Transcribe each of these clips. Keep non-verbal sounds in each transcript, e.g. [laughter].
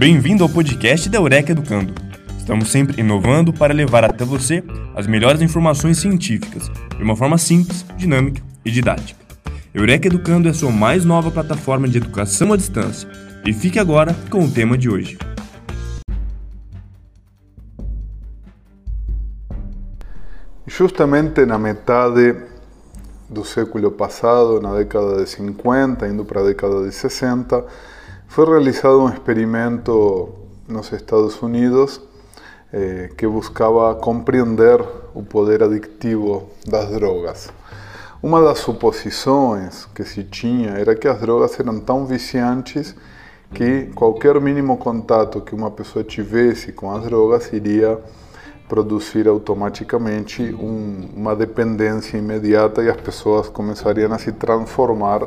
Bem-vindo ao podcast da Eureka Educando. Estamos sempre inovando para levar até você as melhores informações científicas de uma forma simples, dinâmica e didática. Eureka Educando é a sua mais nova plataforma de educação à distância. E fique agora com o tema de hoje. Justamente na metade do século passado, na década de 50, indo para a década de 60, foi realizado um experimento nos Estados Unidos eh, que buscava compreender o poder adictivo das drogas. Uma das suposições que se tinha era que as drogas eram tão viciantes que qualquer mínimo contato que uma pessoa tivesse com as drogas iria produzir automaticamente um, uma dependência imediata e as pessoas começariam a se transformar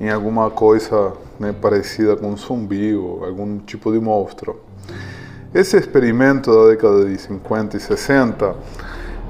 em alguma coisa né, parecida com um zumbi ou algum tipo de monstro. Esse experimento da década de 50 e 60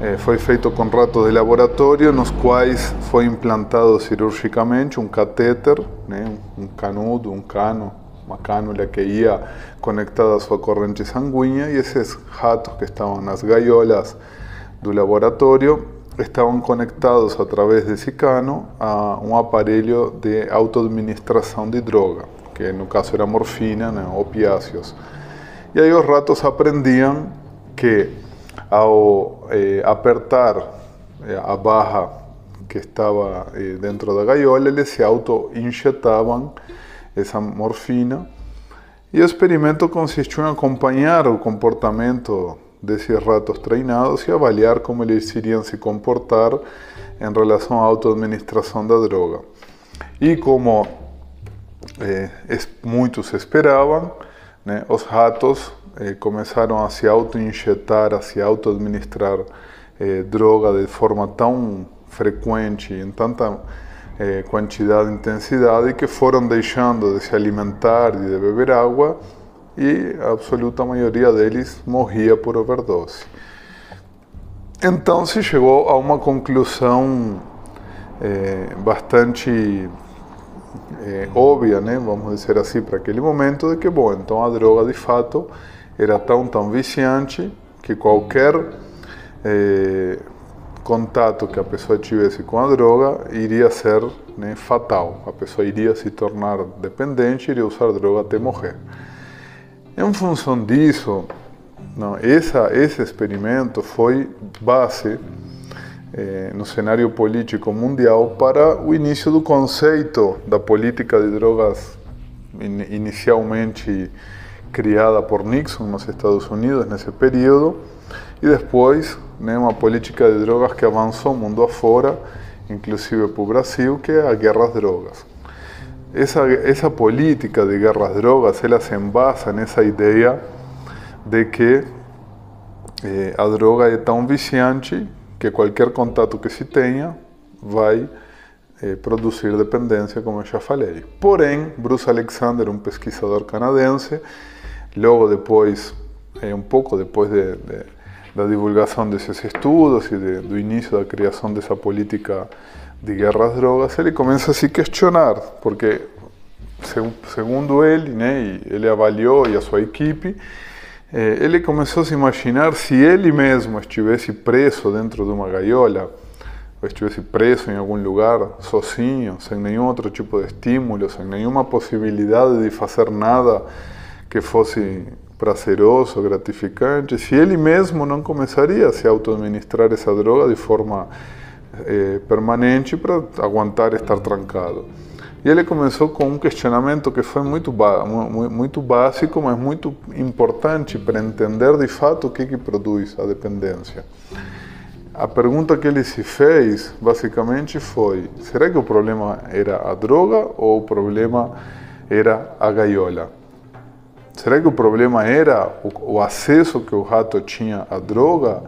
eh, foi feito com ratos de laboratório, nos quais foi implantado cirurgicamente um catéter, né, um canudo, um cano uma cânula que ia conectada à sua corrente sanguínea e esses ratos que estavam nas gaiolas do laboratório estavam conectados através desse cano a um aparelho de autoadministração de droga, que no caso era morfina, né, opiáceos. E aí os ratos aprendiam que ao eh, apertar eh, a barra que estava eh, dentro da gaiola, eles se auto-injetavam essa morfina. E o experimento consistiu em acompanhar o comportamento desses ratos treinados e avaliar como eles iriam se comportar em relação à autoadministração da droga. E como eh, muitos esperavam, né, os ratos eh, começaram a se auto-injetar, a se auto-administrar eh, droga de forma tão frequente, em tanta eh, quantidade e intensidade que foram deixando de se alimentar e de beber água e a absoluta maioria deles morria por overdose. Então se chegou a uma conclusão eh, bastante eh, óbvia, né, vamos dizer assim, para aquele momento, de que, bom, então a droga de fato era tão, tão viciante que qualquer eh, contato que a pessoa tivesse com a droga iria ser né, fatal. A pessoa iria se tornar dependente, iria usar droga até morrer. Em função disso, não, essa, esse experimento foi base eh, no cenário político mundial para o início do conceito da política de drogas in, inicialmente criada por Nixon nos Estados Unidos nesse período e depois né, uma política de drogas que avançou mundo afora, inclusive para o Brasil, que é a guerra às drogas. Essa, essa política de guerra às drogas, ela se embasa nessa ideia de que eh, a droga é tão viciante que qualquer contato que se tenha vai eh, produzir dependência, como eu já falei. Porém, Bruce Alexander, um pesquisador canadense, logo depois, eh, um pouco depois de, de da divulgação desses estudos e de, do início da criação dessa política de guerra às drogas, ele começa a se questionar, porque segundo ele, né, ele avaliou e a sua equipe, eh, ele começou a se imaginar se ele mesmo estivesse preso dentro de uma gaiola, ou estivesse preso em algum lugar, sozinho, sem nenhum outro tipo de estímulo, sem nenhuma possibilidade de fazer nada que fosse prazeroso, gratificante, se ele mesmo não começaria a se auto-administrar essa droga de forma eh, permanente para aguentar estar trancado. E ele começou com um questionamento que foi muito, muito básico, mas muito importante para entender de fato o que, que produz a dependência. A pergunta que ele se fez, basicamente, foi: será que o problema era a droga ou o problema era a gaiola? Será que o problema era o, o acesso que o rato tinha à droga?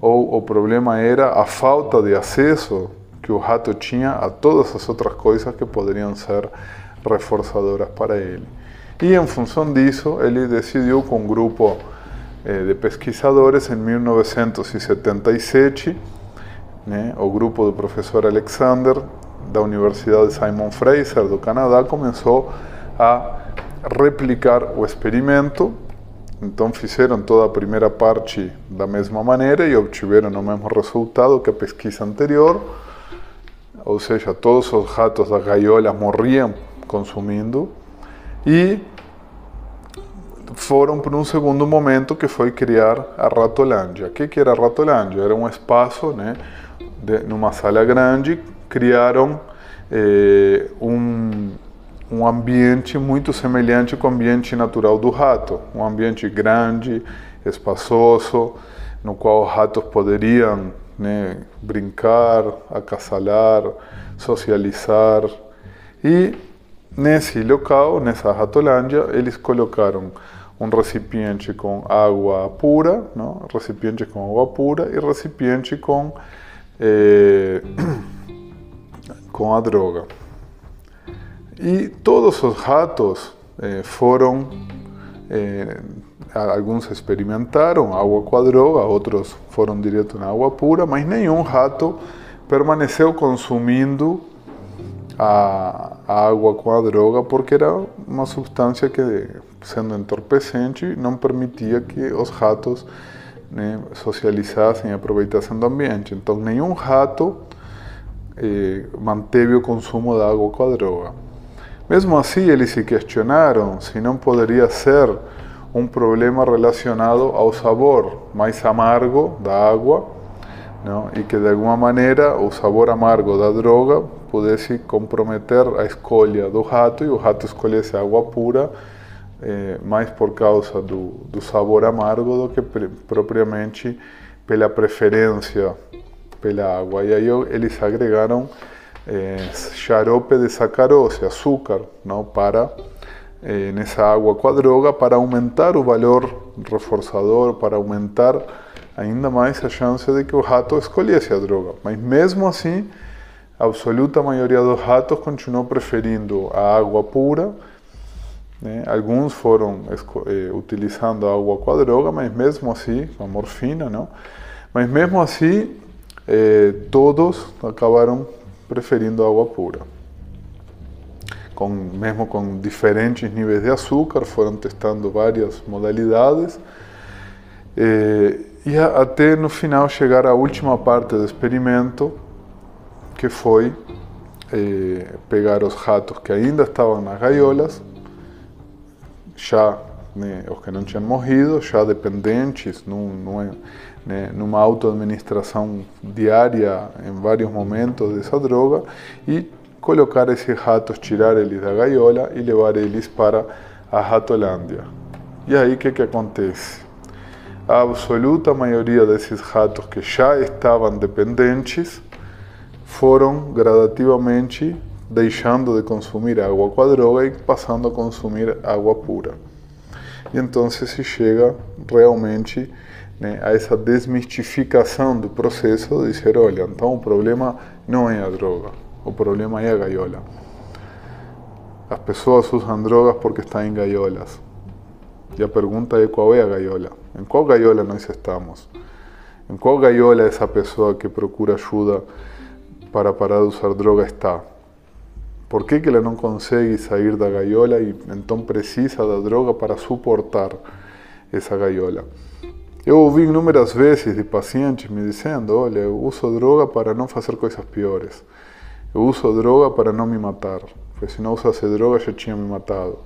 Ou o problema era a falta de acesso que o rato tinha a todas as outras coisas que poderiam ser reforçadoras para ele? E em função disso, ele decidiu com um grupo eh, de pesquisadores em 1977, né, o grupo do professor Alexander da Universidade Simon Fraser do Canadá começou a replicar o experimento. Então fizeram toda a primeira parte da mesma maneira e obtiveram o mesmo resultado que a pesquisa anterior. Ou seja, todos os ratos da gaiola morriam consumindo e foram para um segundo momento que foi criar a Ratolândia. O que era a Ratolândia? Era um espaço, né, de, numa sala grande, criaram eh, um, um ambiente muito semelhante com o ambiente natural do rato, um ambiente grande, espaçoso, no qual os ratos poderiam né, brincar, acasalar, socializar. E nesse local, nessa ratolândia, eles colocaram um recipiente com água pura, não? recipiente com água pura e recipiente com, eh, [coughs] com a droga. E todos os ratos eh, foram, eh, alguns experimentaram água com a droga, outros foram direto na água pura, mas nenhum rato permaneceu consumindo a, a água com a droga porque era uma substância que sendo entorpecente, não permitia que os ratos né, socializassem e aproveitassem do ambiente. Então, nenhum rato eh, manteve o consumo da água com a droga. Mesmo assim, eles se questionaram se não poderia ser um problema relacionado ao sabor mais amargo da água não? e que de alguma maneira o sabor amargo da droga pudesse comprometer a escolha do rato e o rato escolhesse água pura é, mais por causa do, do sabor amargo do que propriamente pela preferência pela água. E aí eles agregaram é, xarope de sacarose, açúcar, não, para é, nessa água com a droga para aumentar o valor reforçador, para aumentar ainda mais a chance de que o rato escolhesse a droga. Mas mesmo assim, a absoluta maioria dos ratos continuou preferindo a água pura né? Alguns foram eh, utilizando água com a droga, mas mesmo assim, a morfina, não? Mas mesmo assim, eh, todos acabaram preferindo água pura. Com, mesmo com diferentes níveis de açúcar, foram testando várias modalidades. Eh, e a, até no final chegar à última parte do experimento, que foi eh, pegar os ratos que ainda estavam nas gaiolas já né, os que não tinham morrido, já dependentes num, numa, né, numa autoadministração diária em vários momentos dessa droga e colocar esses ratos, tirar eles da gaiola e levar eles para a Ratolândia. E aí o que, que acontece? A absoluta maioria desses ratos que já estavam dependentes foram gradativamente deixando de consumir água com a droga e passando a consumir água pura. E então se chega realmente né, a essa desmistificação do processo de dizer, olha, então o problema não é a droga, o problema é a gaiola. As pessoas usam drogas porque estão em gaiolas. E a pergunta é qual é a gaiola? Em qual gaiola nós estamos? Em qual gaiola essa pessoa que procura ajuda para parar de usar droga está? Por que, que ela não consegue sair da gaiola e então precisa da droga para suportar essa gaiola? Eu ouvi inúmeras vezes de pacientes me dizendo: olha, eu uso droga para não fazer coisas piores. Eu uso droga para não me matar, porque se não usasse droga já tinha me matado.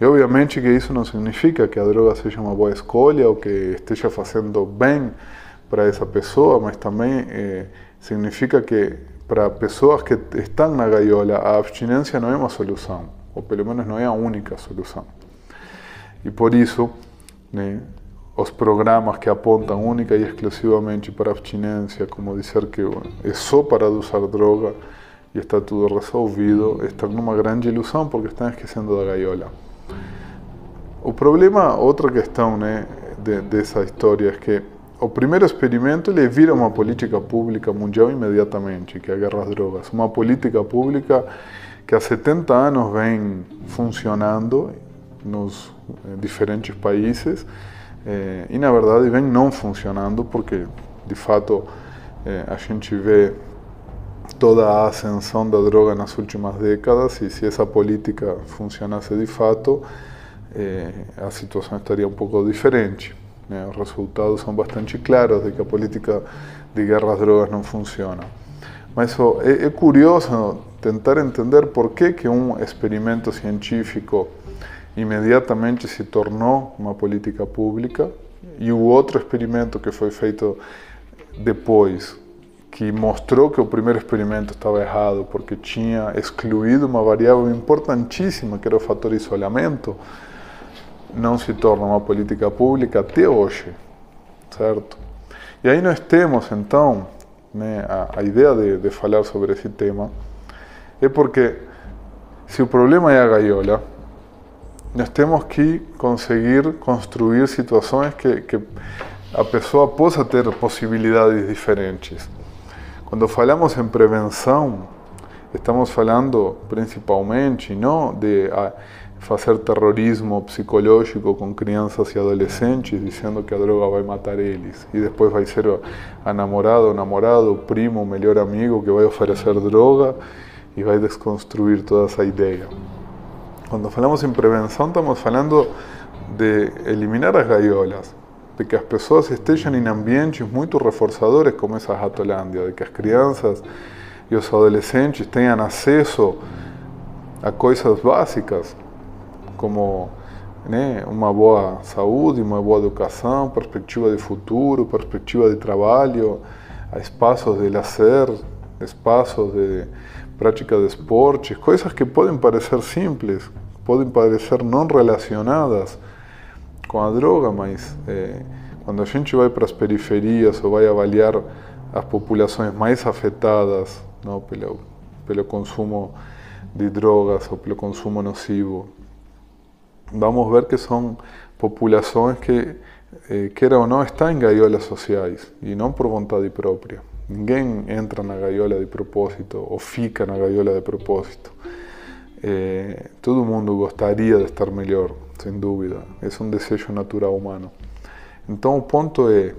E obviamente que isso não significa que a droga seja uma boa escolha ou que esteja fazendo bem para essa pessoa, mas também eh, significa que para pessoas que estão na gaiola, a abstinência não é uma solução, ou pelo menos não é a única solução. E por isso, né, os programas que apontam única e exclusivamente para abstinência, como dizer que é só para usar droga e está tudo resolvido, estão numa grande ilusão porque estão esquecendo da gaiola. O problema, outra questão né, de, dessa história é que o primeiro experimento ele vira uma política pública mundial imediatamente, que é a guerra às drogas. Uma política pública que há 70 anos vem funcionando nos eh, diferentes países eh, e, na verdade, vem não funcionando porque, de fato, eh, a gente vê toda a ascensão da droga nas últimas décadas e se essa política funcionasse de fato, eh, a situação estaria um pouco diferente. Né? Os resultados são bastante claros de que a política de guerra às drogas não funciona. Mas ó, é, é, curioso tentar entender por que, que um experimento científico imediatamente se tornou uma política pública e o outro experimento que foi feito depois, que mostrou que o primeiro experimento estava errado porque tinha excluído uma variável importantíssima, que era o fator isolamento, não se torna uma política pública até hoje, certo? E aí nós temos, então, né, a, a, ideia de, de falar sobre esse tema é porque se o problema é a gaiola, nós temos que conseguir construir situações que, que a pessoa possa ter possibilidades diferentes. Quando falamos em prevenção, estamos falando principalmente não de a, fazer terrorismo psicológico com crianças e adolescentes, dizendo que a droga vai matar eles, e depois vai ser a namorado, primo, melhor amigo que vai oferecer droga e vai desconstruir toda essa ideia. Quando falamos em prevenção, estamos falando de eliminar as gaiolas, de que as pessoas estejam em ambientes muito reforçadores como essa Ratolândia, de que as crianças e os adolescentes tenham acesso a coisas básicas, como né, uma boa saúde, uma boa educação, perspectiva de futuro, perspectiva de trabalho, espaços de lazer, espaços de prática de esportes, coisas que podem parecer simples, podem parecer não relacionadas com a droga, mas quando a gente vai para as periferias ou vai avaliar as populações mais afetadas pelo, pelo consumo de drogas ou pelo consumo nocivo, vamos ver que são populações que, eh, queira ou não, estão em gaiolas sociais e não por vontade própria. Ninguém entra na gaiola de propósito ou fica na gaiola de propósito. Eh, todo mundo gostaria de estar melhor, sem dúvida. É um desejo natural humano. Então o ponto é,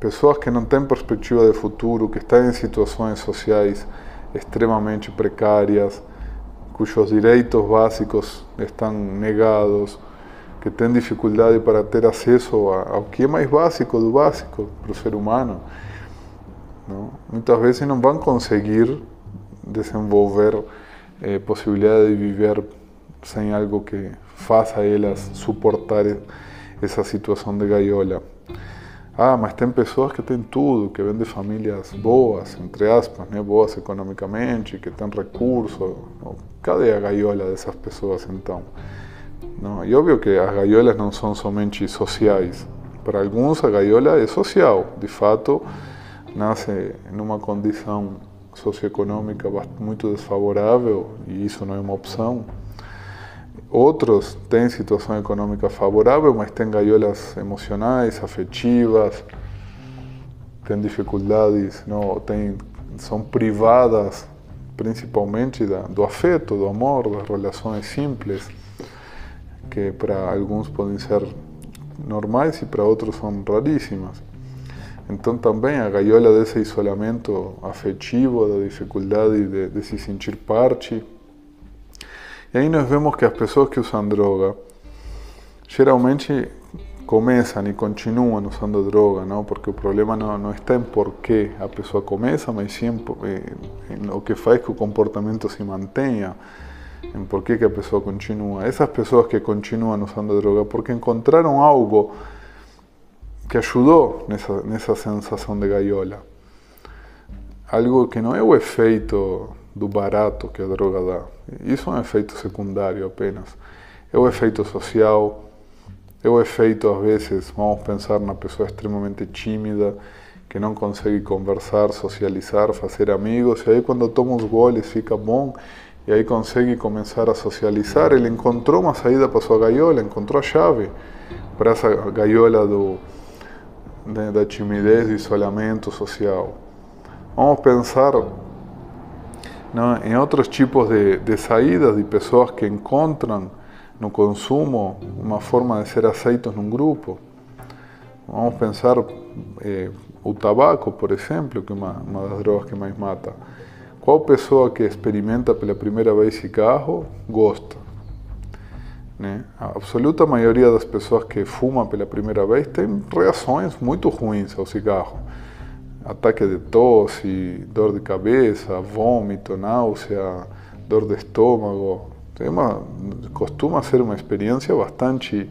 pessoas que não têm perspectiva de futuro, que estão em situações sociais extremamente precárias, cujos direitos básicos estão negados, que têm dificuldade para ter acesso ao que é mais básico do básico para o ser humano. Não? Muitas vezes não vão conseguir desenvolver eh, possibilidade de viver sem algo que faça elas suportar essa situação de gaiola. Ah, mas tem pessoas que têm tudo, que vêm de famílias boas, entre aspas, né? boas economicamente, que têm recursos. Cadê a gaiola dessas pessoas então? Não, e óbvio que as gaiolas não são somente sociais. Para alguns a gaiola é social, de fato, nasce numa condição socioeconômica muito desfavorável e isso não é uma opção. Outros têm situação econômica favorável, mas têm gaiolas emocionais, afetivas, têm dificuldades, não, têm, são privadas principalmente da, do afeto, do amor, das relações simples, que para alguns podem ser normais e para outros são raríssimas. Então também a gaiola desse isolamento afetivo, da dificuldade de, de se sentir parte, e aí nós vemos que as pessoas que usam droga geralmente começam e continuam usando droga, não? Porque o problema não, não está em por que a pessoa começa, mas sim em, em o que faz que o comportamento se mantenha, em por que, que a pessoa continua. Essas pessoas que continuam usando droga porque encontraram algo que ajudou nessa, nessa sensação de gaiola. Algo que não é o efeito do barato que a droga dá. Isso é um efeito secundário apenas. É o efeito social, é o efeito, às vezes, vamos pensar na pessoa extremamente tímida, que não consegue conversar, socializar, fazer amigos, e aí quando toma os goles fica bom, e aí consegue começar a socializar. Ele encontrou uma saída para sua gaiola, encontrou a chave para essa gaiola do, da timidez, do isolamento social. Vamos pensar não, em outros tipos de, de saídas de pessoas que encontram no consumo uma forma de ser aceitos num grupo. Vamos pensar eh, o tabaco, por exemplo, que é uma, uma das drogas que mais mata. Qual pessoa que experimenta pela primeira vez cigarro gosta? Né? A absoluta maioria das pessoas que fumam pela primeira vez tem reações muito ruins ao cigarro. Ataque de tosse, dor de cabeça, vômito, náusea, dor de estômago. Tem uma, costuma ser uma experiência bastante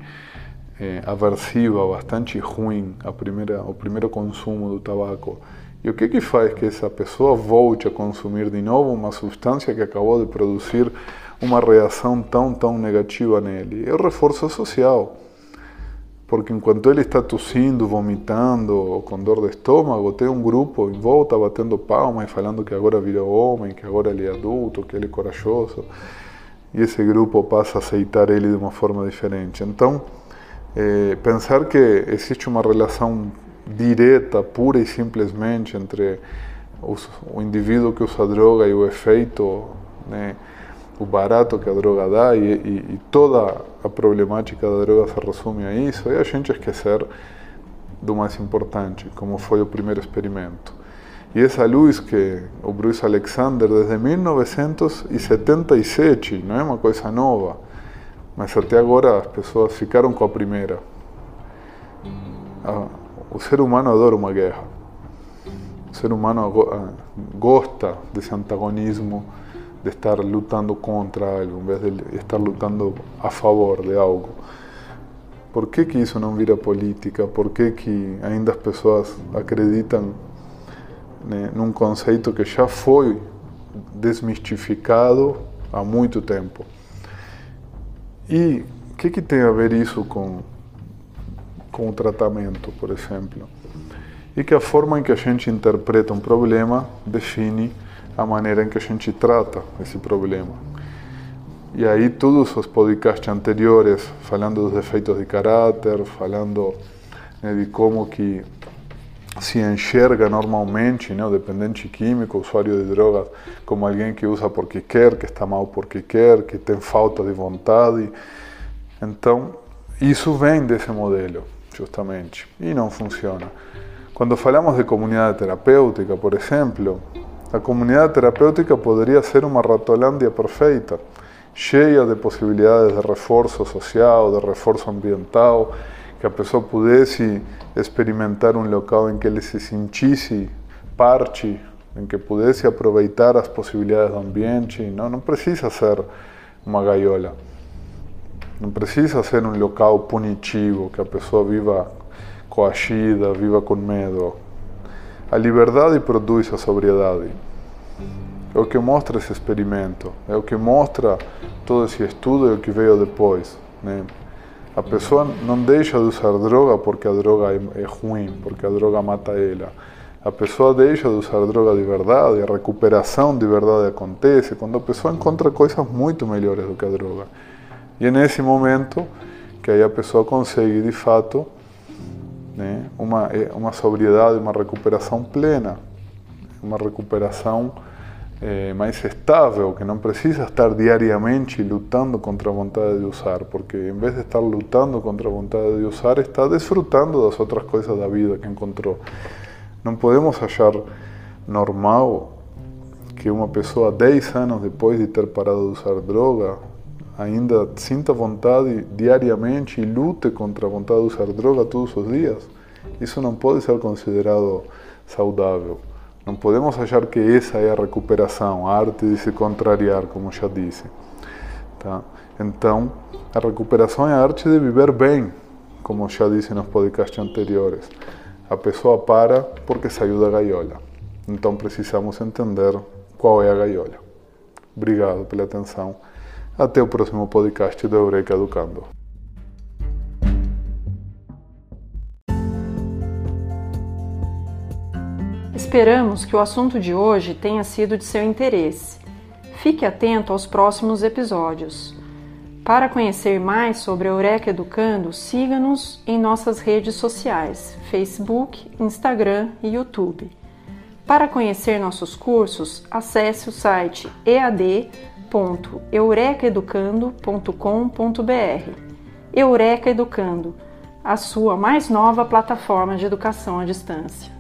eh, aversiva, bastante ruim a primeira, o primeiro consumo do tabaco. E o que que faz que essa pessoa volte a consumir de novo uma substância que acabou de produzir uma reação tão, tão negativa nele? É o reforço social. Porque enquanto ele está tossindo, vomitando com dor de estômago, tem um grupo em volta batendo palma e falando que agora virou homem, que agora ele é adulto, que ele é corajoso. E esse grupo passa a aceitar ele de uma forma diferente. Então, é, pensar que existe uma relação direta, pura e simplesmente entre os, o indivíduo que usa droga e o efeito, né, o barato que a droga dá e, e, e, toda a problemática da droga se resume a isso, e a gente esquecer do mais importante, como foi o primeiro experimento. E essa luz que o Bruce Alexander, desde 1977, não é uma coisa nova, mas até agora as pessoas ficaram com a primeira. Ah, o ser humano adora uma guerra. O ser humano gosta desse antagonismo, de estar lutando contra algo, em vez de estar lutando a favor de algo. Por que, que isso não vira política? Por que, que ainda as pessoas acreditam num conceito que já foi desmistificado há muito tempo? E o que, que tem a ver isso com, com o tratamento, por exemplo? E que a forma em que a gente interpreta um problema define a maneira em que a gente trata esse problema. E aí todos os podcasts anteriores, falando dos defeitos de caráter, falando né, de como que se enxerga normalmente né, o dependente químico, o usuário de drogas, como alguém que usa porque quer, que está mal porque quer, que tem falta de vontade. Então, isso vem desse modelo, justamente, e não funciona. Quando falamos de comunidade terapêutica, por exemplo, a comunidade terapêutica poderia ser uma ratolândia perfeita, cheia de possibilidades de reforço social, de reforço ambiental, que a pessoa pudesse experimentar um local em que ele se sentisse parte, em que pudesse aproveitar as possibilidades do ambiente. Não, não precisa ser uma gaiola. Não precisa ser um local punitivo, que a pessoa viva coagida, viva com medo. A liberdade produz a sobriedade. É o que mostra esse experimento, é o que mostra todo esse estudo e o que veio depois. Né? A pessoa não deixa de usar droga porque a droga é, ruim, porque a droga mata ela. A pessoa deixa de usar droga de verdade, a recuperação de verdade acontece quando a pessoa encontra coisas muito melhores do que a droga. E é nesse momento que aí a pessoa consegue, de fato, né, uma, uma sobriedade, uma recuperação plena, uma recuperação é, mais estável, que não precisa estar diariamente lutando contra a vontade de usar, porque em vez de estar lutando contra a vontade de usar, está desfrutando das outras coisas da vida que encontrou. Não podemos achar normal que uma pessoa 10 anos depois de ter parado de usar droga ainda sinta vontade diariamente e lute contra a vontade de usar droga todos os dias. Isso não pode ser considerado saudável. Não podemos achar que essa é a recuperação, a arte de se contrariar, como já disse. Tá? Então, a recuperação é a arte de viver bem, como já disse nos podcasts anteriores. A pessoa para porque saiu da gaiola. Então precisamos entender qual é a gaiola. Obrigado pela atenção. Até o próximo podcast do Eureka Educando. Esperamos que o assunto de hoje tenha sido de seu interesse. Fique atento aos próximos episódios. Para conhecer mais sobre a Eureka Educando, siga-nos em nossas redes sociais: Facebook, Instagram e YouTube. Para conhecer nossos cursos, acesse o site ead.eurekaeducando.com.br. Eureka Educando, a sua mais nova plataforma de educação à distância.